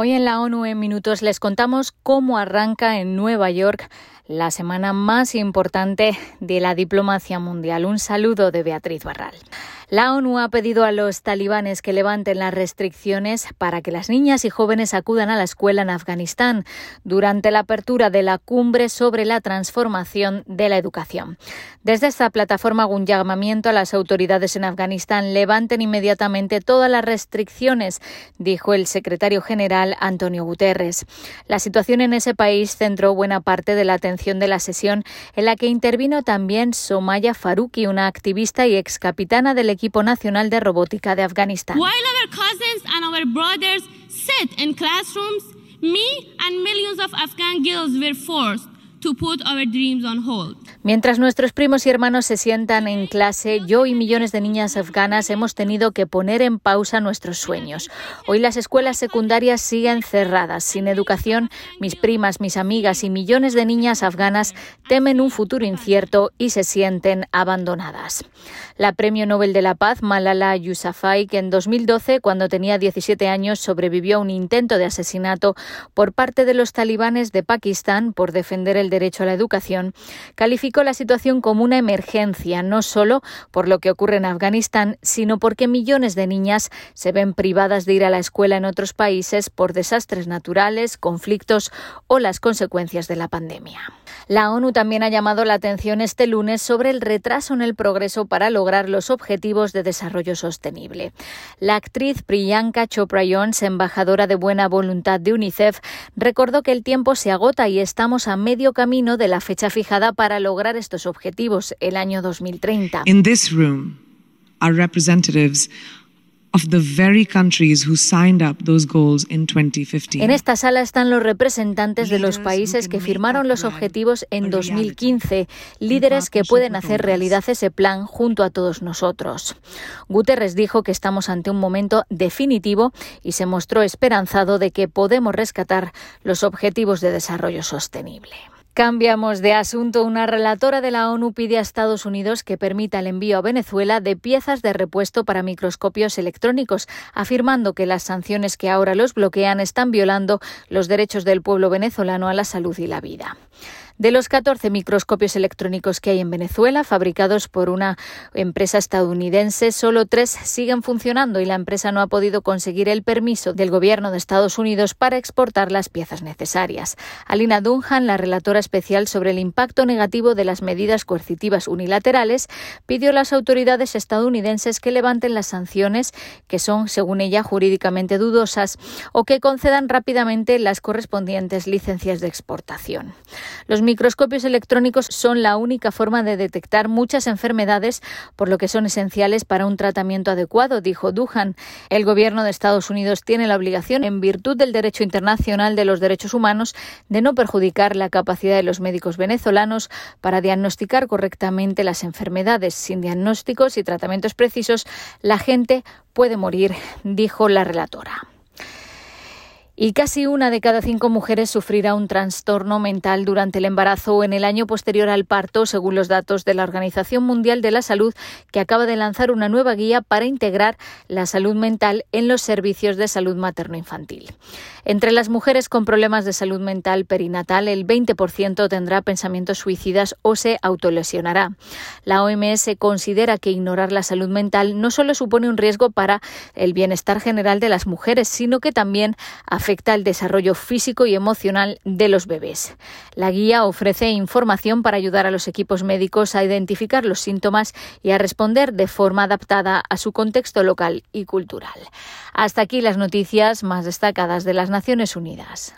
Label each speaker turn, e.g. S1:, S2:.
S1: Hoy en la ONU en minutos les contamos cómo arranca en Nueva York la semana más importante de la diplomacia mundial. Un saludo de Beatriz Barral. La ONU ha pedido a los talibanes que levanten las restricciones para que las niñas y jóvenes acudan a la escuela en Afganistán durante la apertura de la cumbre sobre la transformación de la educación. Desde esta plataforma un llamamiento a las autoridades en Afganistán levanten inmediatamente todas las restricciones, dijo el secretario general Antonio Guterres. La situación en ese país centró buena parte de la atención de la sesión en la que intervino también Somaya Faruqi, una activista y ex capitana del equipo nacional de robótica de Afganistán.
S2: While our cousins and our brothers sit in classrooms, me and millions of Afghan girls were forced to put our dreams on hold.
S1: Mientras nuestros primos y hermanos se sientan en clase, yo y millones de niñas afganas hemos tenido que poner en pausa nuestros sueños. Hoy las escuelas secundarias siguen cerradas. Sin educación, mis primas, mis amigas y millones de niñas afganas temen un futuro incierto y se sienten abandonadas. La Premio Nobel de la Paz, Malala Yousafzai, que en 2012, cuando tenía 17 años, sobrevivió a un intento de asesinato por parte de los talibanes de Pakistán por defender el derecho a la educación, calificó la situación como una emergencia, no solo por lo que ocurre en Afganistán, sino porque millones de niñas se ven privadas de ir a la escuela en otros países por desastres naturales, conflictos o las consecuencias de la pandemia. La ONU también ha llamado la atención este lunes sobre el retraso en el progreso para lograr los objetivos de desarrollo sostenible. La actriz Priyanka Chopra Jones, embajadora de buena voluntad de UNICEF, recordó que el tiempo se agota y estamos a medio camino de la fecha fijada para lograr estos objetivos, el año 2030.
S3: In this room, our representatives
S1: en esta sala están los representantes de los países que firmaron los objetivos en 2015, líderes que pueden hacer realidad ese plan junto a todos nosotros. Guterres dijo que estamos ante un momento definitivo y se mostró esperanzado de que podemos rescatar los objetivos de desarrollo sostenible. Cambiamos de asunto. Una relatora de la ONU pide a Estados Unidos que permita el envío a Venezuela de piezas de repuesto para microscopios electrónicos, afirmando que las sanciones que ahora los bloquean están violando los derechos del pueblo venezolano a la salud y la vida. De los 14 microscopios electrónicos que hay en Venezuela, fabricados por una empresa estadounidense, solo tres siguen funcionando y la empresa no ha podido conseguir el permiso del gobierno de Estados Unidos para exportar las piezas necesarias. Alina Dunham, la relatora especial sobre el impacto negativo de las medidas coercitivas unilaterales, pidió a las autoridades estadounidenses que levanten las sanciones, que son, según ella, jurídicamente dudosas, o que concedan rápidamente las correspondientes licencias de exportación. Microscopios electrónicos son la única forma de detectar muchas enfermedades, por lo que son esenciales para un tratamiento adecuado, dijo Duhan. El gobierno de Estados Unidos tiene la obligación, en virtud del derecho internacional de los derechos humanos, de no perjudicar la capacidad de los médicos venezolanos para diagnosticar correctamente las enfermedades. Sin diagnósticos y tratamientos precisos, la gente puede morir, dijo la relatora. Y casi una de cada cinco mujeres sufrirá un trastorno mental durante el embarazo o en el año posterior al parto, según los datos de la Organización Mundial de la Salud, que acaba de lanzar una nueva guía para integrar la salud mental en los servicios de salud materno-infantil. Entre las mujeres con problemas de salud mental perinatal, el 20% tendrá pensamientos suicidas o se autolesionará. La OMS considera que ignorar la salud mental no solo supone un riesgo para el bienestar general de las mujeres, sino que también afecta el desarrollo físico y emocional de los bebés. La guía ofrece información para ayudar a los equipos médicos a identificar los síntomas y a responder de forma adaptada a su contexto local y cultural. Hasta aquí las noticias más destacadas de las Naciones Unidas.